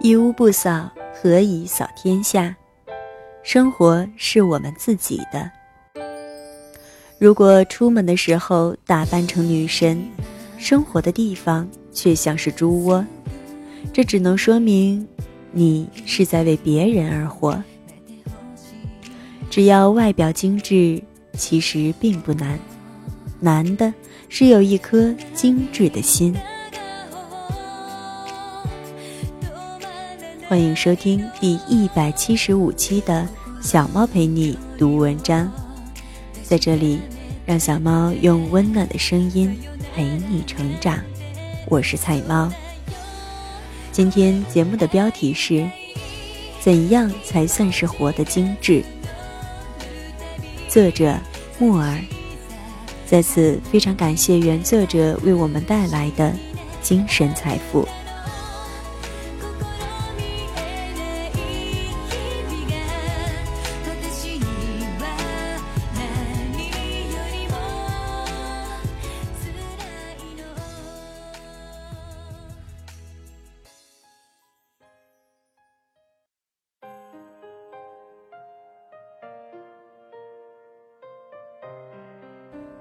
一屋不扫，何以扫天下？生活是我们自己的。如果出门的时候打扮成女神，生活的地方却像是猪窝，这只能说明你是在为别人而活。只要外表精致，其实并不难，难的是有一颗精致的心。欢迎收听第一百七十五期的小猫陪你读文章，在这里，让小猫用温暖的声音陪你成长。我是菜猫。今天节目的标题是：怎样才算是活得精致？作者木耳。在此非常感谢原作者为我们带来的精神财富。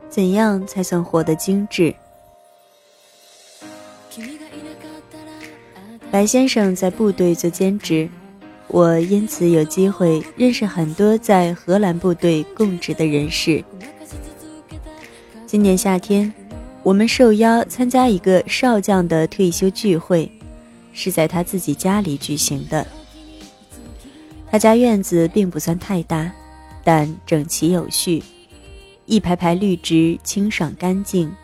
怎样才算活得精致？白先生在部队做兼职，我因此有机会认识很多在荷兰部队供职的人士。今年夏天，我们受邀参加一个少将的退休聚会，是在他自己家里举行的。他家院子并不算太大，但整齐有序。一排排绿植清爽干净，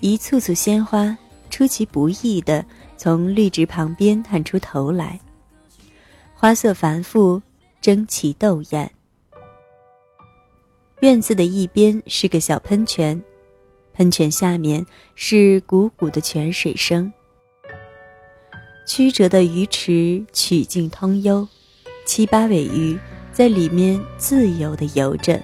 一簇簇鲜花出其不意地从绿植旁边探出头来，花色繁复，争奇斗艳。院子的一边是个小喷泉，喷泉下面是汩汩的泉水声。曲折的鱼池曲径通幽，七八尾鱼在里面自由地游着。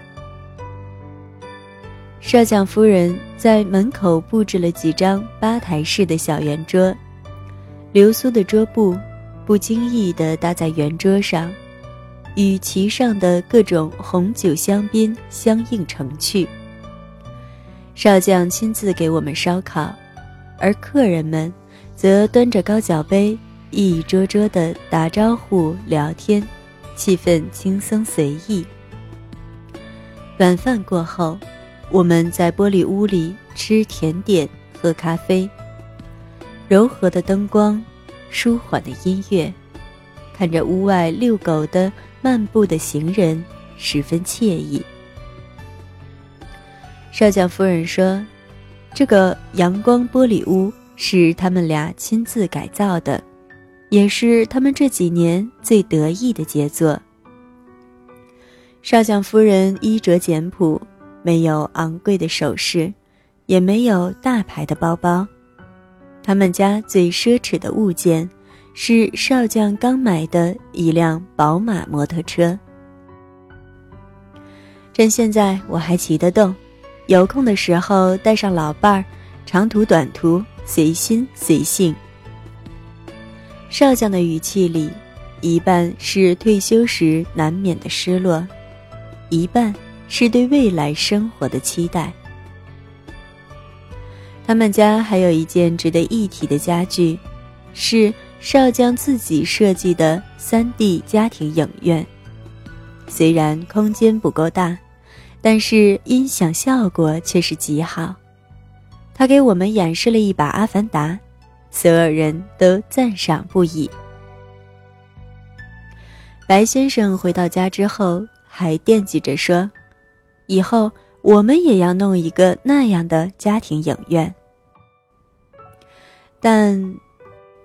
少将夫人在门口布置了几张吧台式的小圆桌，流苏的桌布不经意地搭在圆桌上，与其上的各种红酒香槟相映成趣。少将亲自给我们烧烤，而客人们则端着高脚杯，一桌桌地打招呼聊天，气氛轻松随意。晚饭过后。我们在玻璃屋里吃甜点、喝咖啡，柔和的灯光，舒缓的音乐，看着屋外遛狗的、漫步的行人，十分惬意。少将夫人说：“这个阳光玻璃屋是他们俩亲自改造的，也是他们这几年最得意的杰作。”少将夫人衣着简朴。没有昂贵的首饰，也没有大牌的包包。他们家最奢侈的物件，是少将刚买的一辆宝马摩托车。趁现在我还骑得动，有空的时候带上老伴儿，长途短途随心随性。少将的语气里，一半是退休时难免的失落，一半。是对未来生活的期待。他们家还有一件值得一提的家具，是少将自己设计的三 D 家庭影院。虽然空间不够大，但是音响效果却是极好。他给我们演示了一把《阿凡达》，所有人都赞赏不已。白先生回到家之后，还惦记着说。以后我们也要弄一个那样的家庭影院，但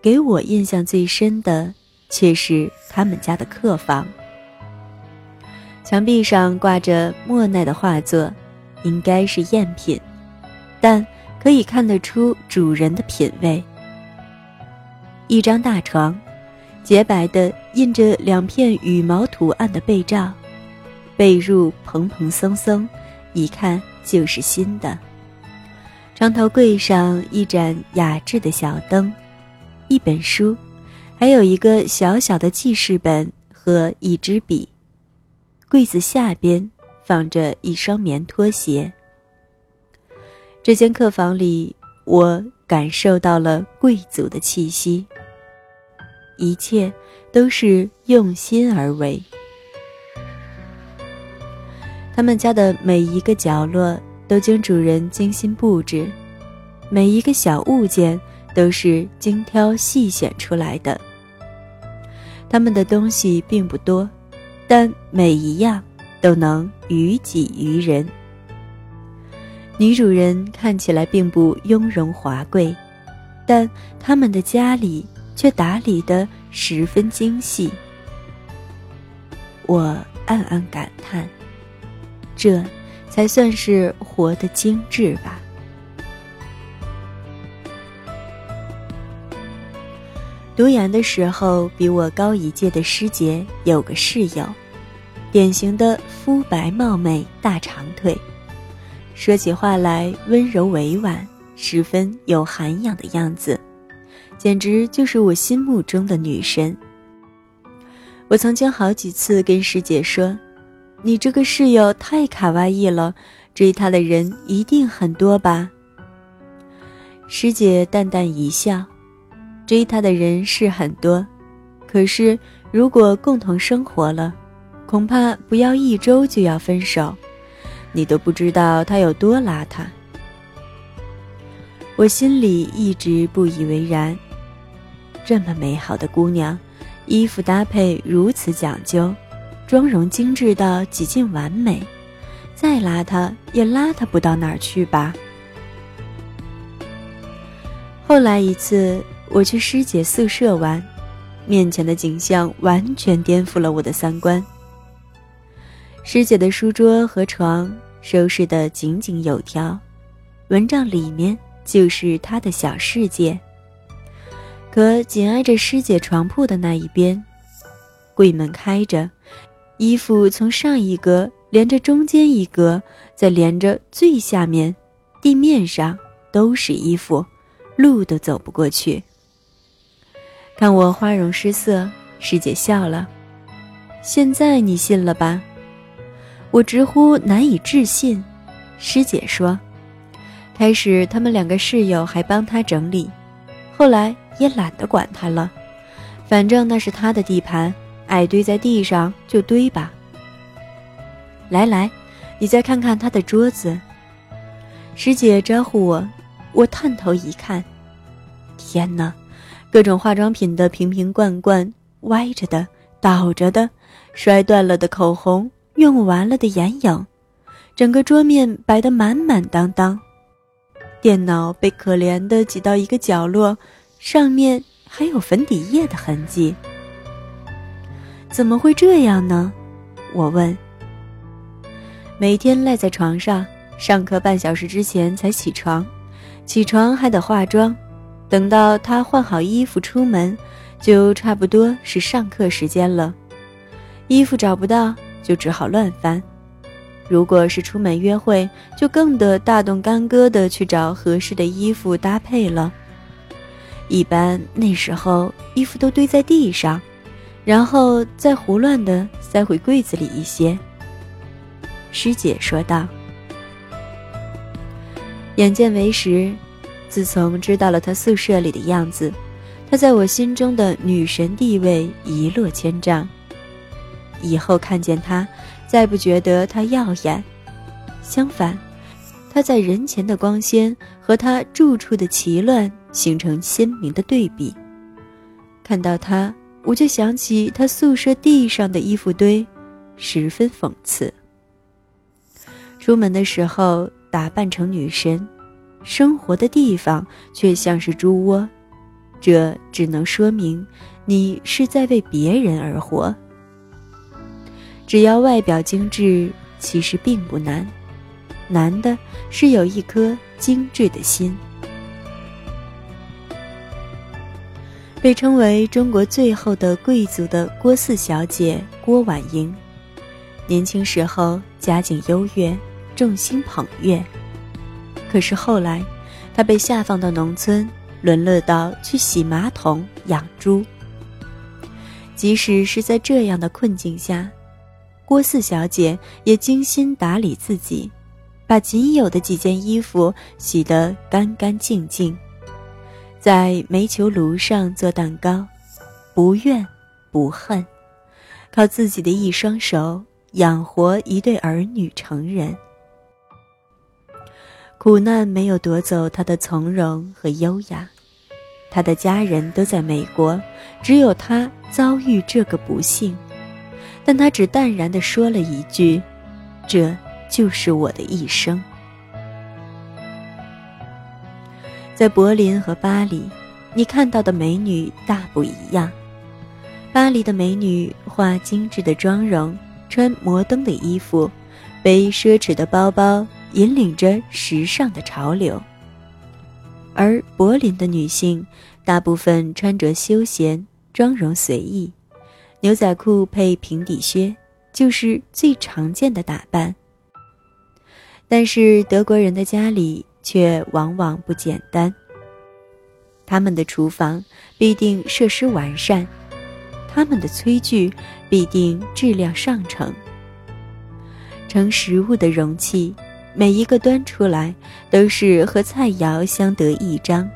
给我印象最深的却是他们家的客房。墙壁上挂着莫奈的画作，应该是赝品，但可以看得出主人的品味。一张大床，洁白的印着两片羽毛图案的被罩。被褥蓬蓬松松，一看就是新的。床头柜上一盏雅致的小灯，一本书，还有一个小小的记事本和一支笔。柜子下边放着一双棉拖鞋。这间客房里，我感受到了贵族的气息。一切都是用心而为。他们家的每一个角落都经主人精心布置，每一个小物件都是精挑细选出来的。他们的东西并不多。但每一样都能于己于人。女主人看起来并不雍容华贵，但他们的家里却打理得十分精细。我暗暗感叹，这才算是活得精致吧。读研的时候，比我高一届的师姐有个室友，典型的肤白貌美、大长腿，说起话来温柔委婉，十分有涵养的样子，简直就是我心目中的女神。我曾经好几次跟师姐说：“你这个室友太卡哇伊了，追她的人一定很多吧？”师姐淡淡一笑。追他的人是很多，可是如果共同生活了，恐怕不要一周就要分手。你都不知道他有多邋遢。我心里一直不以为然，这么美好的姑娘，衣服搭配如此讲究，妆容精致到几近完美，再邋遢也邋遢不到哪儿去吧。后来一次。我去师姐宿舍玩，面前的景象完全颠覆了我的三观。师姐的书桌和床收拾得井井有条，蚊帐里面就是她的小世界。可紧挨着师姐床铺的那一边，柜门开着，衣服从上一格连着中间一格，再连着最下面，地面上都是衣服，路都走不过去。看我花容失色，师姐笑了。现在你信了吧？我直呼难以置信。师姐说：“开始他们两个室友还帮她整理，后来也懒得管她了，反正那是她的地盘，爱堆在地上就堆吧。”来来，你再看看他的桌子。师姐招呼我，我探头一看，天哪！各种化妆品的瓶瓶罐罐，歪着的、倒着的，摔断了的口红，用完了的眼影，整个桌面摆得满满当当。电脑被可怜的挤到一个角落，上面还有粉底液的痕迹。怎么会这样呢？我问。每天赖在床上，上课半小时之前才起床，起床还得化妆。等到他换好衣服出门，就差不多是上课时间了。衣服找不到，就只好乱翻。如果是出门约会，就更得大动干戈的去找合适的衣服搭配了。一般那时候衣服都堆在地上，然后再胡乱的塞回柜子里一些。师姐说道：“眼见为实。”自从知道了他宿舍里的样子，他在我心中的女神地位一落千丈。以后看见他，再不觉得他耀眼，相反，他在人前的光鲜和他住处的奇乱形成鲜明的对比。看到他，我就想起他宿舍地上的衣服堆，十分讽刺。出门的时候打扮成女神。生活的地方却像是猪窝，这只能说明你是在为别人而活。只要外表精致，其实并不难，难的是有一颗精致的心。被称为中国最后的贵族的郭四小姐郭婉莹，年轻时候家境优越，众星捧月。可是后来，她被下放到农村，沦落到去洗马桶、养猪，即使是在这样的困境下，郭四小姐也精心打理自己，把仅有的几件衣服洗得干干净净，在煤球炉上做蛋糕，不怨不恨，靠自己的一双手养活一对儿女成人。苦难没有夺走他的从容和优雅。他的家人都在美国，只有他遭遇这个不幸，但他只淡然地说了一句：“这就是我的一生。”在柏林和巴黎，你看到的美女大不一样。巴黎的美女化精致的妆容，穿摩登的衣服，背奢侈的包包，引领着时尚的潮流。而柏林的女性，大部分穿着休闲，妆容随意，牛仔裤配平底靴，就是最常见的打扮。但是德国人的家里却往往不简单。他们的厨房必定设施完善，他们的炊具必定质量上乘，盛食物的容器。每一个端出来都是和菜肴相得益彰。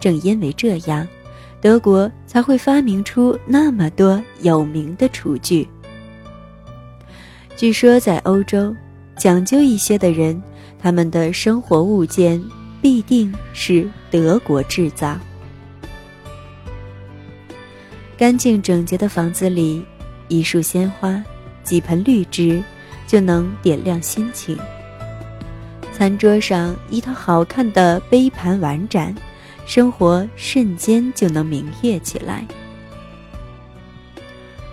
正因为这样，德国才会发明出那么多有名的厨具。据说，在欧洲，讲究一些的人，他们的生活物件必定是德国制造。干净整洁的房子里，一束鲜花，几盆绿植。就能点亮心情。餐桌上一套好看的杯盘碗盏，生活瞬间就能明月起来。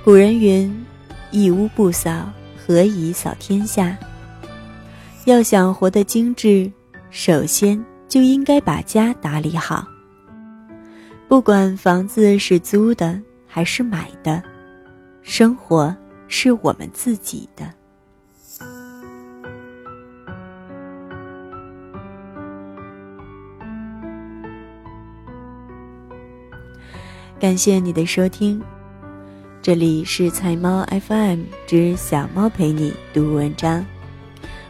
古人云：“一屋不扫，何以扫天下？”要想活得精致，首先就应该把家打理好。不管房子是租的还是买的，生活是我们自己的。感谢你的收听，这里是菜猫 FM 之小猫陪你读文章，